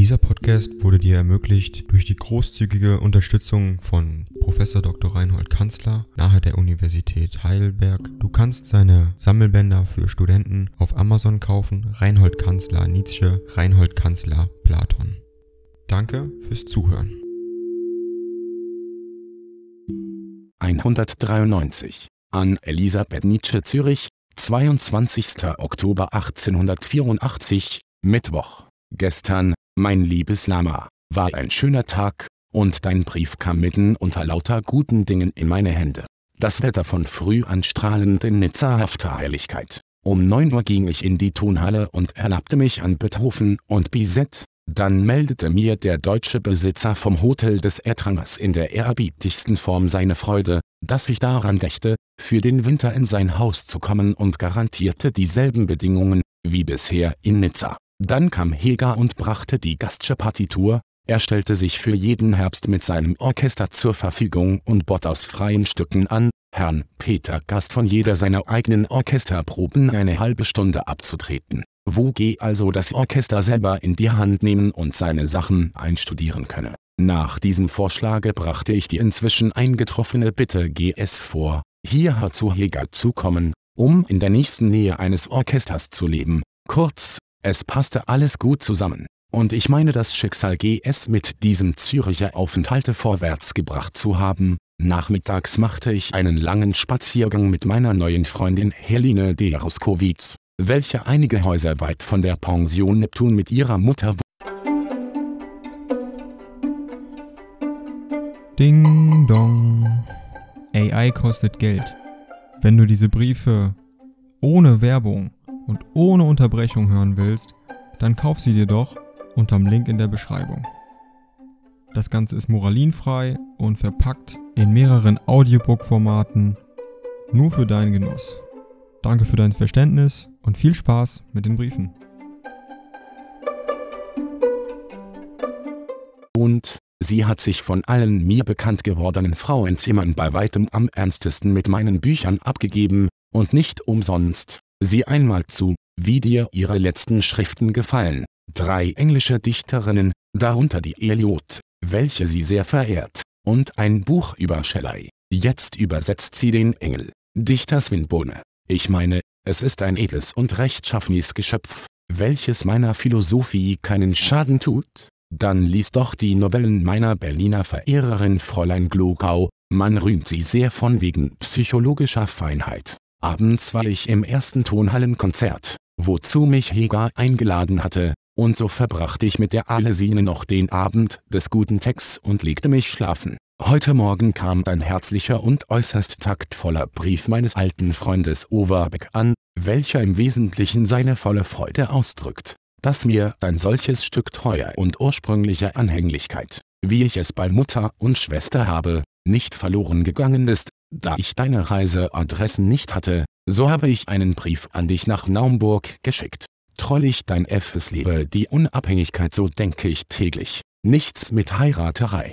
Dieser Podcast wurde dir ermöglicht durch die großzügige Unterstützung von Professor Dr. Reinhold Kanzler nahe der Universität Heidelberg. Du kannst seine Sammelbänder für Studenten auf Amazon kaufen. Reinhold Kanzler Nietzsche, Reinhold Kanzler Platon. Danke fürs Zuhören. 193 an Elisabeth Nietzsche Zürich, 22. Oktober 1884, Mittwoch. Gestern, mein liebes Lama, war ein schöner Tag, und dein Brief kam mitten unter lauter guten Dingen in meine Hände. Das Wetter von früh an strahlend in nitzahafter Heiligkeit. Um 9 Uhr ging ich in die Tonhalle und erlaubte mich an Beethoven und Bizet. Dann meldete mir der deutsche Besitzer vom Hotel des Ertrangers in der ehrerbietigsten Form seine Freude, dass ich daran dächte, für den Winter in sein Haus zu kommen und garantierte dieselben Bedingungen, wie bisher in Nizza. Dann kam Heger und brachte die Gastsche Partitur, er stellte sich für jeden Herbst mit seinem Orchester zur Verfügung und bot aus freien Stücken an, Herrn Peter Gast von jeder seiner eigenen Orchesterproben eine halbe Stunde abzutreten, wo G also das Orchester selber in die Hand nehmen und seine Sachen einstudieren könne. Nach diesem Vorschlage brachte ich die inzwischen eingetroffene Bitte GS vor, hierher zu Heger zu kommen, um in der nächsten Nähe eines Orchesters zu leben, kurz, es passte alles gut zusammen, und ich meine das Schicksal GS mit diesem Züricher Aufenthalte vorwärts gebracht zu haben. Nachmittags machte ich einen langen Spaziergang mit meiner neuen Freundin Helene Deroskowitz, welche einige Häuser weit von der Pension Neptun mit ihrer Mutter Ding dong. AI kostet Geld. Wenn du diese Briefe ohne Werbung und ohne Unterbrechung hören willst, dann kauf sie dir doch unterm Link in der Beschreibung. Das Ganze ist moralinfrei und verpackt in mehreren Audiobook-Formaten nur für deinen Genuss. Danke für dein Verständnis und viel Spaß mit den Briefen. Und, sie hat sich von allen mir bekannt gewordenen Frauenzimmern bei weitem am ernstesten mit meinen Büchern abgegeben, und nicht umsonst, sieh einmal zu, wie dir ihre letzten Schriften gefallen. Drei englische Dichterinnen, darunter die Eliot, welche sie sehr verehrt, und ein Buch über Shelley. Jetzt übersetzt sie den Engel. Dichter Swinburne. Ich meine, es ist ein edles und rechtschaffenes Geschöpf, welches meiner Philosophie keinen Schaden tut. Dann lies doch die Novellen meiner Berliner Verehrerin Fräulein Glogau, man rühmt sie sehr von wegen psychologischer Feinheit. Abends war ich im ersten Tonhallenkonzert, wozu mich Heger eingeladen hatte, und so verbrachte ich mit der Alesine noch den Abend des guten Texts und legte mich schlafen. Heute Morgen kam ein herzlicher und äußerst taktvoller Brief meines alten Freundes Overbeck an, welcher im Wesentlichen seine volle Freude ausdrückt, dass mir ein solches Stück treuer und ursprünglicher Anhänglichkeit, wie ich es bei Mutter und Schwester habe, nicht verloren gegangen ist, da ich deine Reiseadressen nicht hatte, so habe ich einen Brief an dich nach Naumburg geschickt. Trollig dein F. Es lebe die Unabhängigkeit so denke ich täglich. Nichts mit Heiraterei.